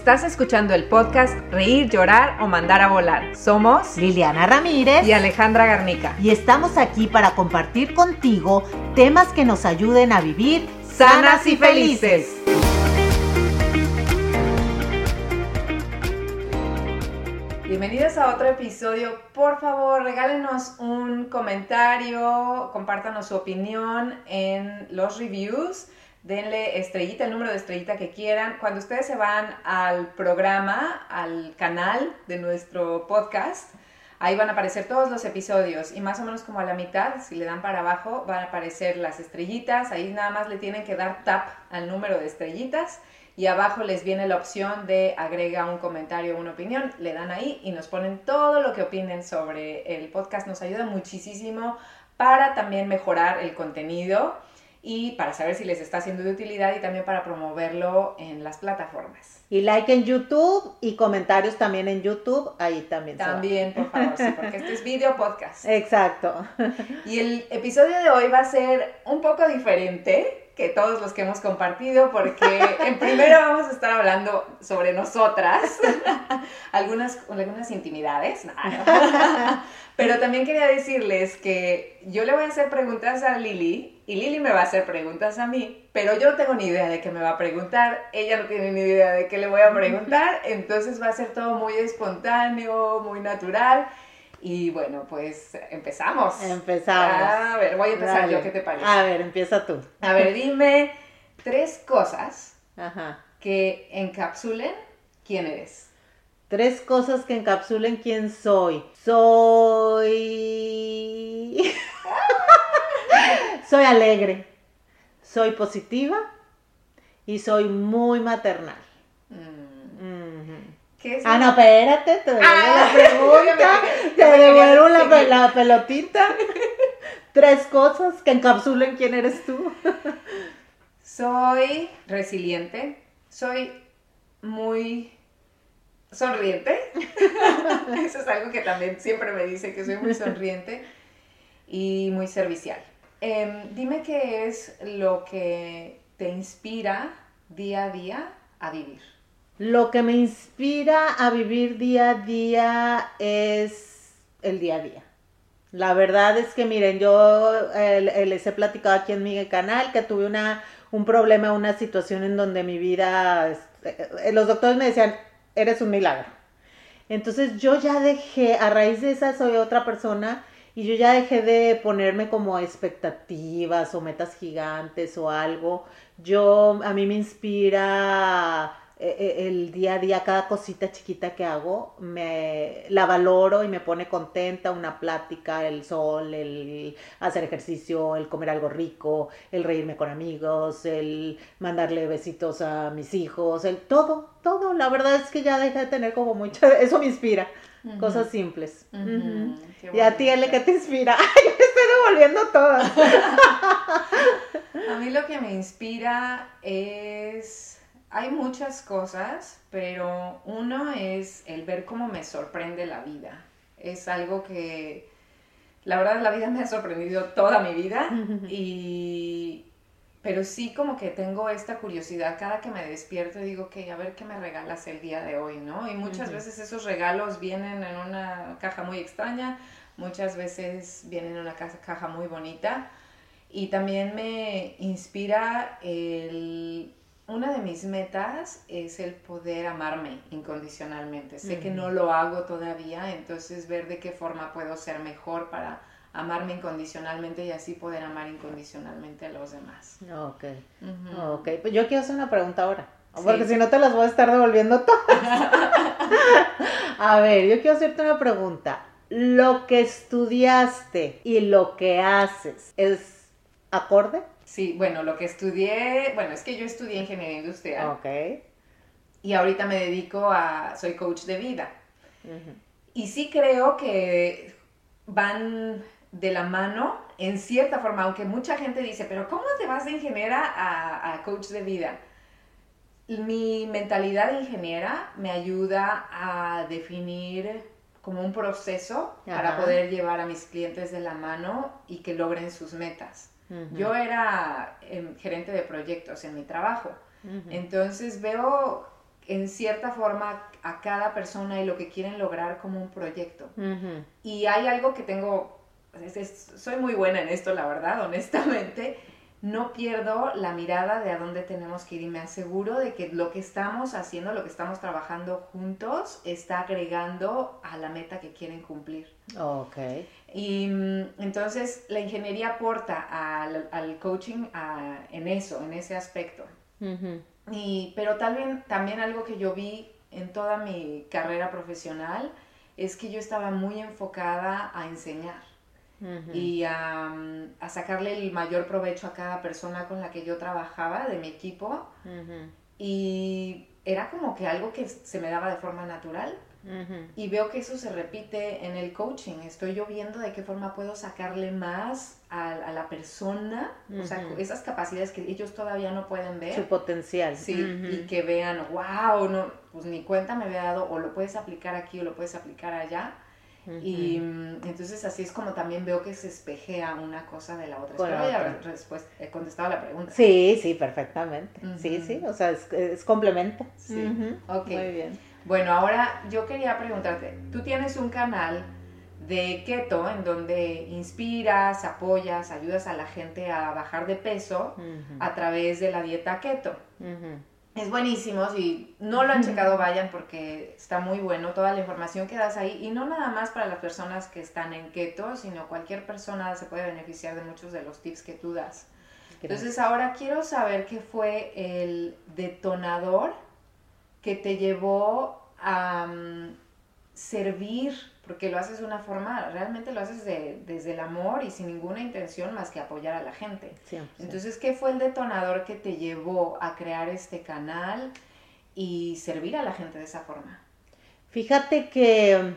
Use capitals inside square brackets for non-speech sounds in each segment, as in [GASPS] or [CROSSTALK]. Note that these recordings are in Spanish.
Estás escuchando el podcast Reír, Llorar o Mandar a Volar. Somos Liliana Ramírez y Alejandra Garnica. Y estamos aquí para compartir contigo temas que nos ayuden a vivir sanas y felices. Bienvenidos a otro episodio. Por favor, regálenos un comentario, compártanos su opinión en los reviews denle estrellita, el número de estrellita que quieran. Cuando ustedes se van al programa, al canal de nuestro podcast, ahí van a aparecer todos los episodios y más o menos como a la mitad, si le dan para abajo, van a aparecer las estrellitas. Ahí nada más le tienen que dar tap al número de estrellitas y abajo les viene la opción de agrega un comentario o una opinión. Le dan ahí y nos ponen todo lo que opinen sobre el podcast. Nos ayuda muchísimo para también mejorar el contenido y para saber si les está siendo de utilidad y también para promoverlo en las plataformas. Y like en YouTube y comentarios también en YouTube, ahí también. También, por favor, sí, porque este es video podcast. [LAUGHS] Exacto. Y el episodio de hoy va a ser un poco diferente todos los que hemos compartido, porque en primero vamos a estar hablando sobre nosotras, [LAUGHS] algunas, algunas intimidades, [LAUGHS] pero también quería decirles que yo le voy a hacer preguntas a Lili y Lili me va a hacer preguntas a mí, pero yo no tengo ni idea de qué me va a preguntar, ella no tiene ni idea de qué le voy a preguntar, entonces va a ser todo muy espontáneo, muy natural. Y bueno, pues empezamos. Empezamos. A ver, voy a empezar yo, ¿qué te parece? A ver, empieza tú. A ver, dime tres cosas que encapsulen quién eres. Tres cosas que encapsulen quién soy. Soy... [LAUGHS] soy alegre, soy positiva y soy muy maternal. Mm. Ah, no, espérate, te devuelvo la ah, [LAUGHS] pregunta, te devuelvo la, pelotita. [LAUGHS] Tres cosas que encapsulen quién eres tú. Soy resiliente, soy muy sonriente. [LAUGHS] Eso es algo que también siempre me dice que soy muy sonriente y muy servicial. Em, dime qué es lo que te inspira día a día a vivir. Lo que me inspira a vivir día a día es el día a día. La verdad es que miren, yo les he platicado aquí en mi canal que tuve una, un problema, una situación en donde mi vida, este, los doctores me decían, eres un milagro. Entonces yo ya dejé, a raíz de esa soy otra persona y yo ya dejé de ponerme como expectativas o metas gigantes o algo. Yo, a mí me inspira el día a día, cada cosita chiquita que hago, me la valoro y me pone contenta, una plática, el sol, el hacer ejercicio, el comer algo rico, el reírme con amigos, el mandarle besitos a mis hijos, el todo, todo, la verdad es que ya deja de tener como mucho, [LAUGHS] eso me inspira, cosas simples. Y a ti, ¿qué te inspira? [LAUGHS] Ay, me estoy devolviendo todas. [LAUGHS] a mí lo que me inspira es hay muchas cosas, pero uno es el ver cómo me sorprende la vida. Es algo que, la verdad, la vida [LAUGHS] me ha sorprendido toda mi vida [LAUGHS] y... Pero sí como que tengo esta curiosidad cada que me despierto y digo, que a ver qué me regalas el día de hoy, ¿no? Y muchas veces esos regalos vienen en una caja muy extraña, muchas veces vienen en una caja muy bonita y también me inspira el una de mis metas es el poder amarme incondicionalmente. Sé que no lo hago todavía, entonces ver de qué forma puedo ser mejor para amarme incondicionalmente y así poder amar incondicionalmente a los demás. Ok, ok. Pues yo quiero hacer una pregunta ahora, porque si no te las voy a estar devolviendo todas. [LAUGHS] a ver, yo quiero hacerte una pregunta. ¿Lo que estudiaste y lo que haces es acorde? Sí, bueno, lo que estudié, bueno, es que yo estudié ingeniería industrial. Ok. Y ahorita me dedico a, soy coach de vida. Y sí creo que van de la mano en cierta forma, aunque mucha gente dice, pero ¿cómo te vas de ingeniera a, coach de vida? Mi mentalidad de ingeniera me ayuda a definir como un proceso para poder llevar a mis clientes de la mano y que logren sus metas. Yo era em, gerente de proyectos en mi trabajo. Entonces veo en cierta forma a cada persona y lo que quieren lograr como un proyecto. Y hay algo que tengo, es- es- soy muy buena en esto, la verdad, honestamente. No pierdo la mirada de a dónde tenemos que ir y me aseguro de que lo que estamos haciendo, lo que estamos trabajando juntos, está agregando a la meta que quieren cumplir. Ok. Y mm, entonces la ingeniería aporta al, al coaching a- en eso, en ese aspecto. Y, pero también, también algo que yo vi en toda mi carrera profesional es que yo estaba muy enfocada a enseñar Ujú. y a, a sacarle el mayor provecho a cada persona con la que yo trabajaba, de mi equipo. Ujú. Y era como que algo que se me daba de forma natural. Ujú. Y veo que eso se repite en el coaching. Estoy yo viendo de qué forma puedo sacarle más a, a la persona, o sea, esas capacidades que ellos todavía no pueden ver. Su potencial. Sí, Ujú. y que vean, wow, no, pues ni cuenta me había dado, o lo puedes aplicar aquí o lo puedes aplicar allá. Y mm, entonces así es como también veo que se espejea una cosa de la otra. Espero respuest- he contestado la pregunta. Sí, sí, perfectamente. Sí, sí, o sea, es, es complemento. Sí. Ujú. Ok. Muy bien. Bueno, ahora yo quería preguntarte, tú tienes un canal de keto en donde inspiras, apoyas, ayudas a la gente a bajar de peso a través de la dieta keto. Es buenísimo, si no lo han checado vayan porque está muy bueno toda la información que das ahí y no nada más para las personas que están en keto, sino cualquier persona se puede beneficiar de muchos de los tips que tú das. Entonces ahora quiero saber qué fue el detonador que te llevó a mm, servir, porque lo haces de una forma, realmente lo haces de- desde el amor y sin ninguna intención más que apoyar a la gente. Siempre. Entonces, ¿qué fue el detonador que te llevó a crear este canal y servir a la gente de esa forma? Fíjate que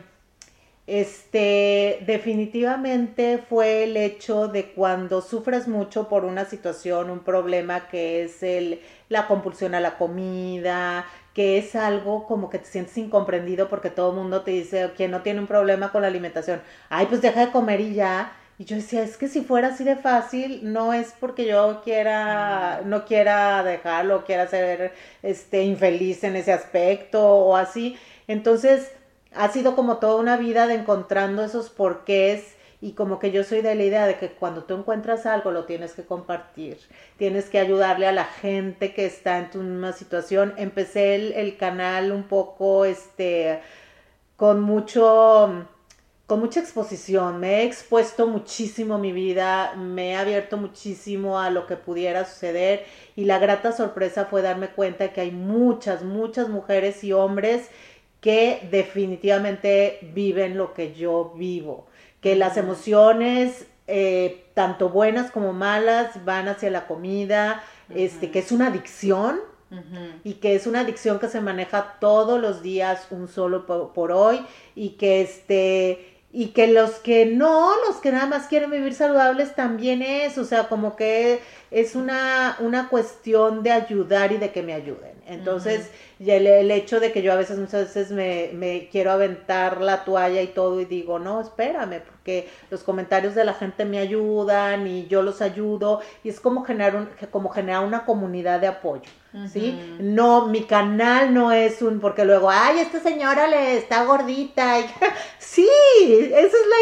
este definitivamente fue el hecho de cuando sufres mucho por una situación, un problema que es el la compulsión a la comida, que es algo como que te sientes incomprendido porque todo el mundo te dice que no tiene un problema con la alimentación. Ay, pues deja de comer y ya. Y yo decía, es que si fuera así de fácil, no es porque yo quiera, no quiera dejarlo, quiera ser este infeliz en ese aspecto o así. Entonces, ha sido como toda una vida de encontrando esos porqués y como que yo soy de la idea de que cuando tú encuentras algo lo tienes que compartir, tienes que ayudarle a la gente que está en tu misma situación. Empecé el, canal un poco, este, con mucho, con mucha exposición, me he expuesto muchísimo mi vida, me he abierto muchísimo a lo que pudiera suceder y la grata sorpresa fue darme cuenta que hay muchas, muchas mujeres y hombres que definitivamente viven lo que yo vivo, que las emociones, eh, tanto buenas como malas, van hacia la comida, este, que es una adicción y que es una adicción que se maneja todos los días, un solo por, por hoy, y que este y que los que no, los que nada más quieren vivir saludables también es, o sea, como que es una, una cuestión de ayudar y de que me ayuden. Entonces, y el, el hecho de que yo a veces, muchas veces me, me quiero aventar la toalla y todo y digo, no, espérame, porque los comentarios de la gente me ayudan y yo los ayudo y es como generar, un, como generar una comunidad de apoyo. ¿sí? No, mi canal no es un, porque luego, ay, esta señora le está gordita. y- [LAUGHS] sí, esa es la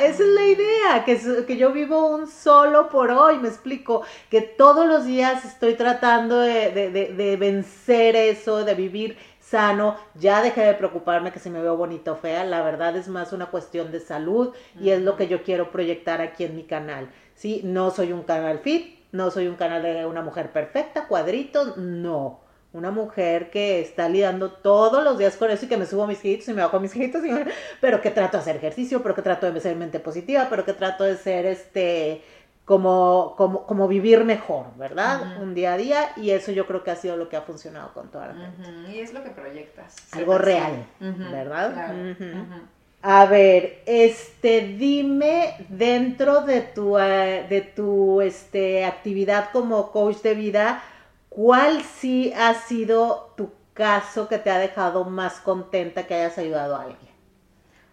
idea, esa es la idea, que, que yo vivo un solo por hoy, me explico, que todos los días estoy tratando de, de- de- de vencer eso, de vivir sano, ya dejé de preocuparme que si me veo bonita o fea, la verdad es más una cuestión de salud y es lo que yo quiero proyectar aquí en mi canal, ¿sí? No soy un canal fit, no soy un canal de una mujer perfecta, cuadritos, no. Una mujer que está lidiando todos los días con eso y que me subo mis hijitos y me bajo mis hijitos, y [LAUGHS] me- pero que trato de hacer ejercicio, pero que trato de ser mente positiva, pero que trato de ser este como, como, como vivir mejor, ¿verdad? Un día a día, y eso yo creo que ha sido lo que ha funcionado con toda la gente. Y es lo que proyectas. Algo real, ¿verdad? claro. A ver, este, dime dentro de tu, eh, de tu este, actividad como coach de vida, ¿cuál sí ha sido tu caso que te ha dejado más contenta que hayas ayudado a alguien?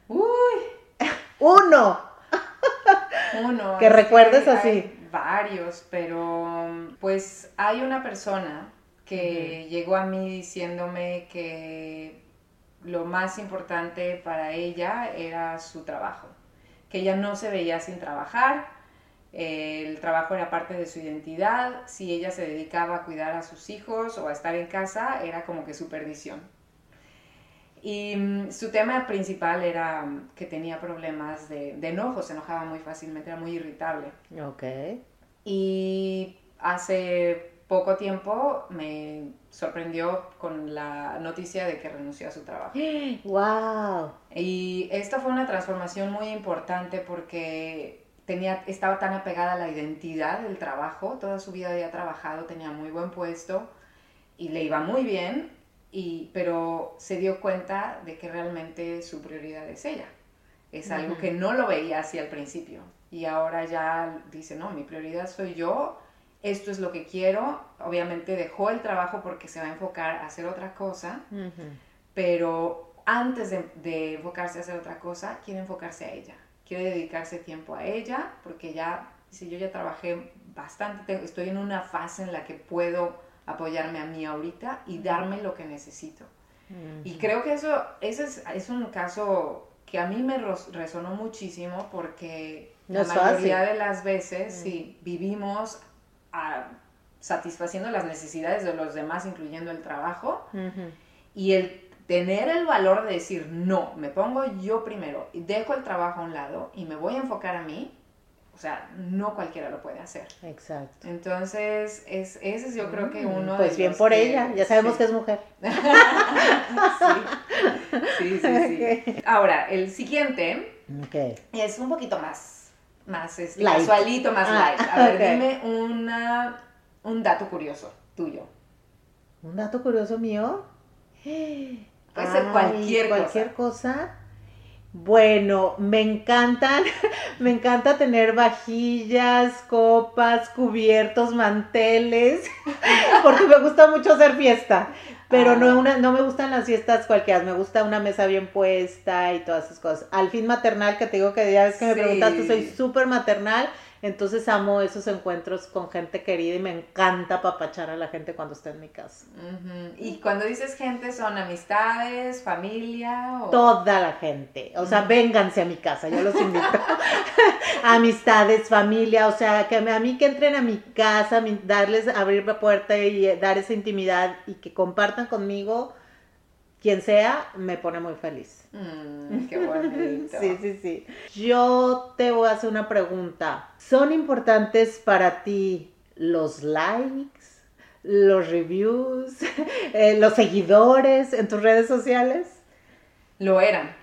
Uy, [LAUGHS] Uno. Uno. Que es recuerdes así. Varios, pero pues hay una persona que llegó a mí diciéndome que lo más importante para ella era su trabajo, que ella no se veía sin trabajar, el trabajo era parte de su identidad, si ella se dedicaba a cuidar a sus hijos o a estar en casa, era como que su perdición. Y mm, su tema principal era mm, que tenía problemas de, de enojo, se enojaba muy fácilmente, era muy irritable. Ok. Y hace poco tiempo me sorprendió con la noticia de que renunció a su trabajo. [GASPS] ¡Wow! Y esta fue una transformación muy importante porque tenía, estaba tan apegada a la identidad del trabajo, toda su vida había trabajado, tenía muy buen puesto y le iba muy bien, y, pero se dio cuenta de que realmente su prioridad es ella. Es algo que no lo veía así al principio y ahora ya dice, no, mi prioridad soy yo, esto es lo que quiero. Obviamente dejó el trabajo porque se va a enfocar a hacer otra cosa, pero antes de, de enfocarse a hacer otra cosa, quiere enfocarse a ella quiere dedicarse tiempo a ella, porque ya, si yo ya trabajé bastante, estoy en una fase en la que puedo apoyarme a mí ahorita y darme lo que necesito. Y creo que eso, ese es, es, un caso que a mí me resonó muchísimo porque la mayoría de las veces, si vivimos a, satisfaciendo las necesidades de los demás, incluyendo el trabajo, y el tener el valor de decir, no, me pongo yo primero y dejo el trabajo a un lado y me voy a enfocar a mí, sea, no cualquiera lo puede hacer. Exacto. Entonces, es, ese es yo creo que mm, uno Pues bien por ella, ya sabemos que es mujer. [LAUGHS] sí, sí, sí. sí. Ahora, el siguiente es un poquito más, más este, casualito, más ah, light. A ver, dime una, un dato curioso tuyo. ¿Un dato curioso mío? Puede ser cualquier, cualquier cosa. Bueno, me encantan, [LAUGHS] me encanta tener vajillas, copas, cubiertos, manteles, [LAUGHS] porque me gusta mucho hacer fiesta, pero no, ah. una, no me gustan las fiestas cualquiera, me gusta una mesa bien puesta y todas esas cosas. Al fin maternal, que te digo que ya ves que me preguntaste, soy súper maternal, entonces amo esos encuentros con gente querida y me encanta papachar a la gente cuando está en mi casa. Y cuando dices gente, ¿son amistades, familia? Toda la gente. O sea, vénganse a mi casa, yo los invito. [LAUGHS] amistades, familia, o sea, que a mí que entren a mi casa, darles, abrir la puerta y eh, dar esa intimidad y que compartan conmigo quien sea, me pone muy feliz. Mm, qué bonito. [LAUGHS] sí, sí, sí. Yo te voy a hacer una pregunta. ¿Son importantes para ti los likes, los reviews, [LAUGHS] eh, los seguidores en tus redes sociales? Lo eran.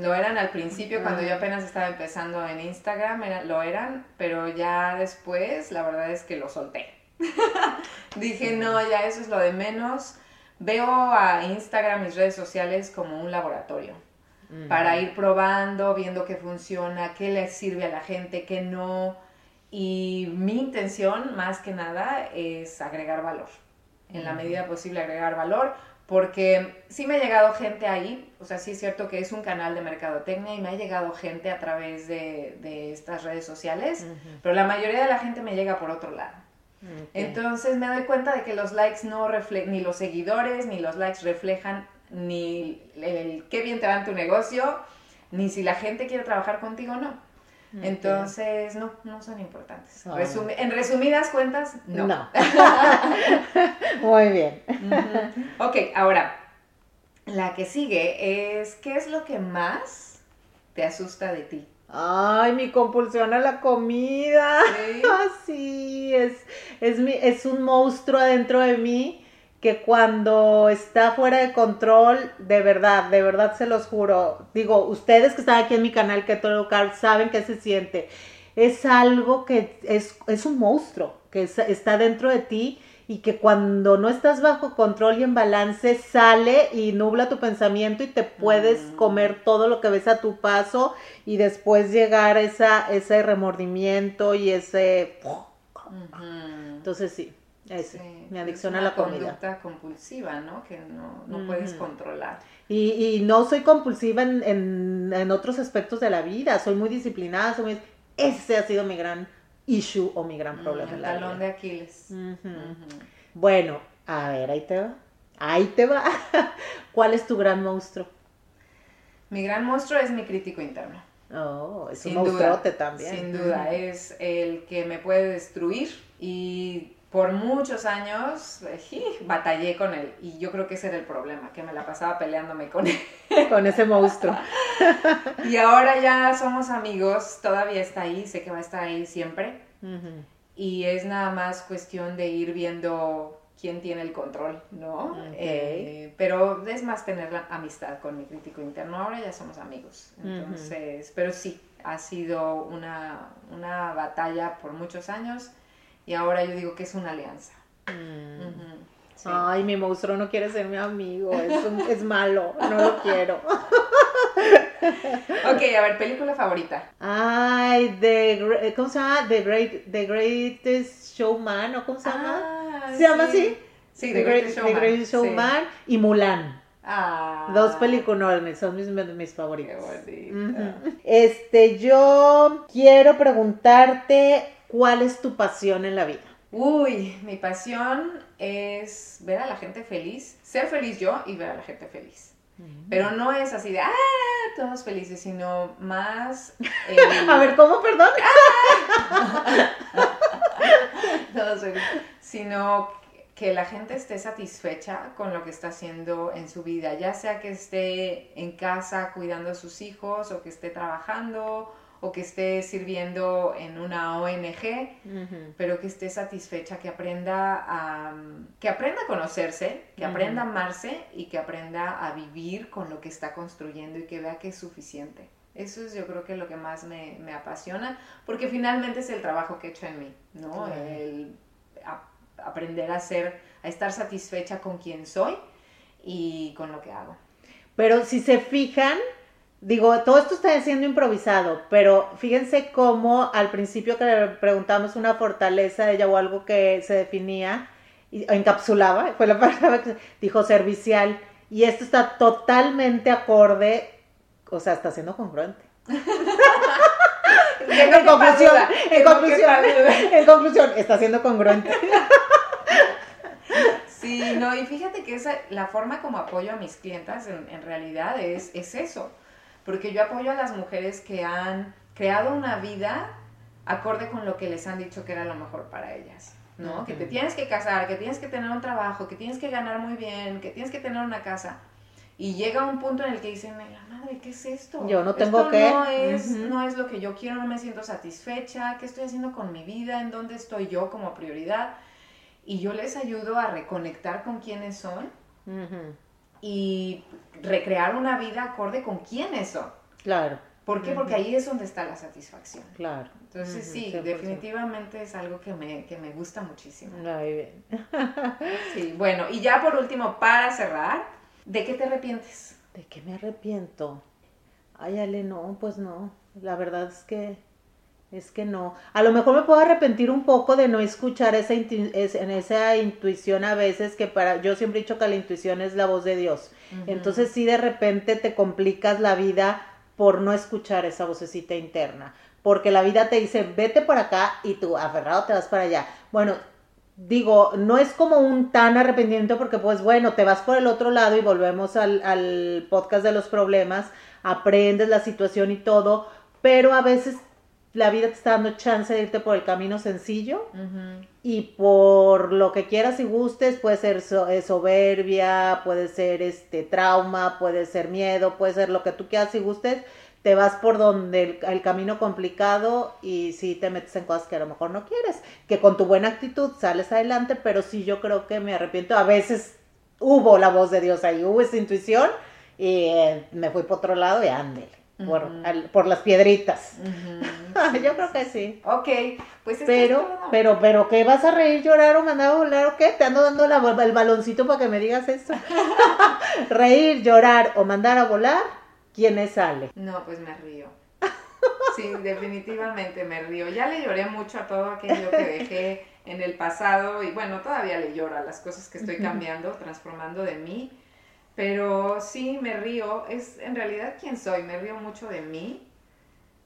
Lo eran al principio, cuando yo apenas estaba empezando en Instagram, lo eran, pero ya después, la verdad es que lo solté. [LAUGHS] Dije, no, ya eso es lo de menos veo a Instagram, mis redes sociales como un laboratorio para ir probando, viendo qué funciona, qué le sirve a la gente, qué no. Y mi intención, más que nada, es agregar valor. En la medida posible agregar valor, porque sí me ha llegado gente ahí, o sea, sí es cierto que es un canal de mercadotecnia y me ha llegado gente a través de, estas redes sociales, pero la mayoría de la gente me llega por otro lado. Entonces me doy cuenta de que los likes no reflejan, ni los seguidores, ni los likes reflejan ni el, qué bien te va en tu negocio, ni si la gente quiere trabajar contigo o no. Entonces, no, no son importantes. En resumidas cuentas, no. No. [LAUGHS] Muy bien. Ok, ahora, la que sigue es, ¿qué es lo que más te asusta de ti? Ay, mi compulsión a la comida. [LAUGHS] Sí, es, es, mi, es un monstruo adentro de mí que cuando está fuera de control, de verdad, de verdad se los juro. Digo, ustedes que están aquí en mi canal que todo Carl saben que se siente. Es algo que es, es un monstruo que está dentro de ti y que cuando no estás bajo control y en balance sale y nubla tu pensamiento y te puedes mm. comer todo lo que ves a tu paso y después llegar esa, ese remordimiento y ese... Entonces sí, es mi adicción a la comida. conducta compulsiva, ¿no? Que no, puedes controlar. Y, no soy compulsiva en, en, otros aspectos de la vida, soy muy disciplinada, soy ese ha sido mi gran issue o mi gran problema. el talón de Aquiles. Bueno, A ver, ahí te va. Ahí te va. [LAUGHS] ¿Cuál es tu gran monstruo? Mi gran monstruo es mi crítico interno. Oh, es Sin un monstruote también. Sin duda, es el que me puede destruir y por muchos años eh, batallé con él y yo creo que ese era el problema, que me la pasaba peleándome con él. [LAUGHS] Con ese monstruo. [LAUGHS] Y ahora ya somos amigos, todavía está ahí, sé que va a estar ahí siempre Ujú. y es nada más cuestión de ir viendo quién tiene el control, ¿no? Eh, pero es más tener la amistad con mi crítico interno, ahora ya somos amigos, entonces, pero sí, ha sido una, una batalla por muchos años y ahora yo digo que es una alianza. Mm. Sí. Ay, mi monstruo no quiere ser mi amigo, es, un- es malo, no lo quiero. [LAUGHS] Ok, a ver, película favorita. Ay, the, ¿cómo se llama? The, Great, the Greatest Showman, ¿o cómo se llama? Ah, ¿Se llama sí. así? Sí, The, The Great- Greatest The Showman. Greatest sí. Showman y Mulan. Ah, Dos películas son mis, mis Qué favoritos. bonito. Ujú. Este, yo quiero preguntarte cuál es tu pasión en la vida. Uy, mi pasión es ver a la gente feliz, ser feliz yo y ver a la gente feliz. Pero no es así de, ah, todos felices, sino más... el- [LAUGHS] A ver, ¿cómo, perdón? [LAUGHS] todos felices, sino que la gente esté satisfecha con lo que está haciendo en su vida, ya sea que esté en casa cuidando a sus hijos o que esté trabajando o que esté sirviendo en una ONG, Ujú. pero que esté satisfecha, que aprenda a, que aprenda a conocerse, que Ujú. aprenda a amarse y que aprenda a vivir con lo que está construyendo y que vea que es suficiente. Eso es yo creo que lo que más me, me apasiona, porque finalmente es el trabajo que he hecho en mí, ¿no? Claro. El a- aprender a ser, a estar satisfecha con quien soy y con lo que hago. Pero si se fijan, digo, todo esto está siendo improvisado, pero fíjense cómo al principio que le preguntamos una fortaleza de ella o algo que se definía, y encapsulaba, fue la [LAUGHS] palabra que dijo servicial, y esto está totalmente acorde, o sea, está siendo congruente. [LAUGHS] En conclusión, en conclusión, [LAUGHS] en conclusión, está siendo congruente. Sí, no, y fíjate que esa, la forma como apoyo a mis clientas en, en realidad es, es eso, porque yo apoyo a las mujeres que han creado una vida acorde con lo que les han dicho que era lo mejor para ellas, ¿no? Que te tienes que casar, que tienes que tener un trabajo, que tienes que ganar muy bien, que tienes que tener una casa. Y llega un punto en el que dicen, "Ay, la madre, ¿qué es esto? Yo no tengo Esto que". No es, Ujú. no es lo que yo quiero, no me siento satisfecha, ¿qué estoy haciendo con mi vida? ¿En dónde estoy yo como prioridad? Y yo les ayudo a reconectar con quiénes son y recrear una vida acorde con quiénes son. Claro, ¿Por qué? Porque ahí es donde está la satisfacción. claro. Entonces sí, 100%. definitivamente es algo que me, que me gusta muchísimo. Ay, bien. Sí, bueno, y ya por último, para cerrar, ¿de qué te arrepientes? ¿De qué me arrepiento? Ay, Ale, no, pues no. La verdad es que es que no. A lo mejor me puedo arrepentir un poco de no escuchar esa, intu- esa intuición a veces que para yo siempre he dicho que la intuición es la voz de Dios. Entonces sí de repente te complicas la vida por no escuchar esa vocecita interna, porque la vida te dice, "Vete por acá" y tú aferrado te vas para allá. Bueno, digo, no es como un tan arrepentimiento porque pues bueno, te vas por el otro lado y volvemos al, al podcast de los problemas, aprendes la situación y todo, pero a veces la vida te está dando chance de irte por el camino sencillo y por lo que quieras y gustes, puede ser so- eh, soberbia, puede ser este trauma, puede ser miedo, puede ser lo que tú quieras y gustes, te vas por donde el, el camino complicado y sí te metes en cosas que a lo mejor no quieres, que con tu buena actitud sales adelante, pero sí yo creo que me arrepiento, a veces hubo la voz de Dios ahí, hubo esa intuición y eh, me fui por otro lado y ándele, por, al- por las piedritas. [LAUGHS] Yo creo que sí. Ok, pues esto es Pero, todo. pero, pero, ¿qué vas a reír, llorar o mandar a volar o qué? Te ando dando la- el baloncito para que me digas eso. [LAUGHS] reír, llorar o mandar a volar, ¿quién es sale? No, pues me río. Sí, definitivamente me río. Ya le lloré mucho a todo aquello que dejé en el pasado y bueno, todavía le lloro a las cosas que estoy cambiando, transformando de mí. Pero sí, me río. Es en realidad quién soy. Me río mucho de mí.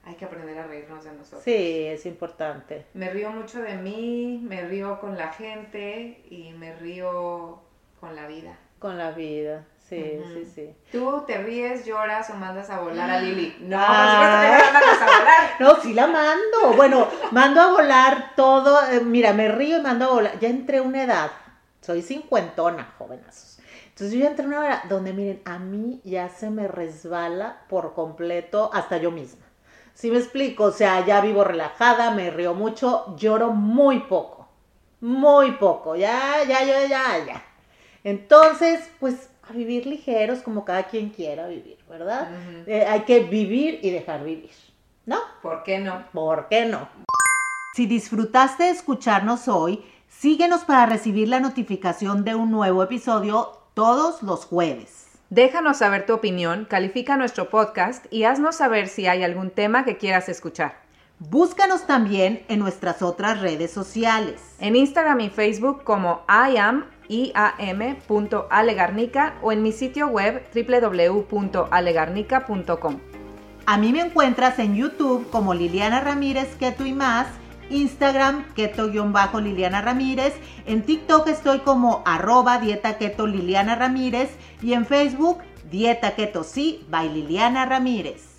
hay que aprender a reírnos de nosotros. Sí, es importante. Me río mucho de mí, me río con la gente y me río con la vida. Con la vida, sí, sí, sí. ¿Tú te ríes, lloras o mandas a volar a Lili? [GASPS] No, por supuesto que no la mandas a volar. [LAUGHS] No, sí la mando. Bueno, mando a volar todo. Eh, mira, me río y mando a volar. Ya entré una edad, soy cincuentona, jovenazos. Entonces yo ya entré a una edad donde, miren, a mí ya se me resbala por completo hasta yo misma. Si me explico, o sea, ya vivo relajada, me río mucho, lloro muy poco, muy poco, ya, ya, ya, ya, ya. Entonces, pues a vivir ligeros como cada quien quiera vivir, ¿verdad? Eh, hay que vivir y dejar vivir, ¿no? ¿Por qué no? ¿Por qué no? Si disfrutaste de escucharnos hoy, síguenos para recibir la notificación de un nuevo episodio todos los jueves. Déjanos saber tu opinión, califica nuestro podcast y haznos saber si hay algún tema que quieras escuchar. Búscanos también en nuestras otras redes sociales. En Instagram y Facebook como iam.alegarnica o en mi sitio web www.alegarnica.com. A mí me encuentras en YouTube como Liliana Ramírez Keto y más Instagram keto-liliana ramírez, en TikTok estoy como arroba dieta keto Liliana Ramírez y en Facebook dieta keto sí by Liliana Ramírez.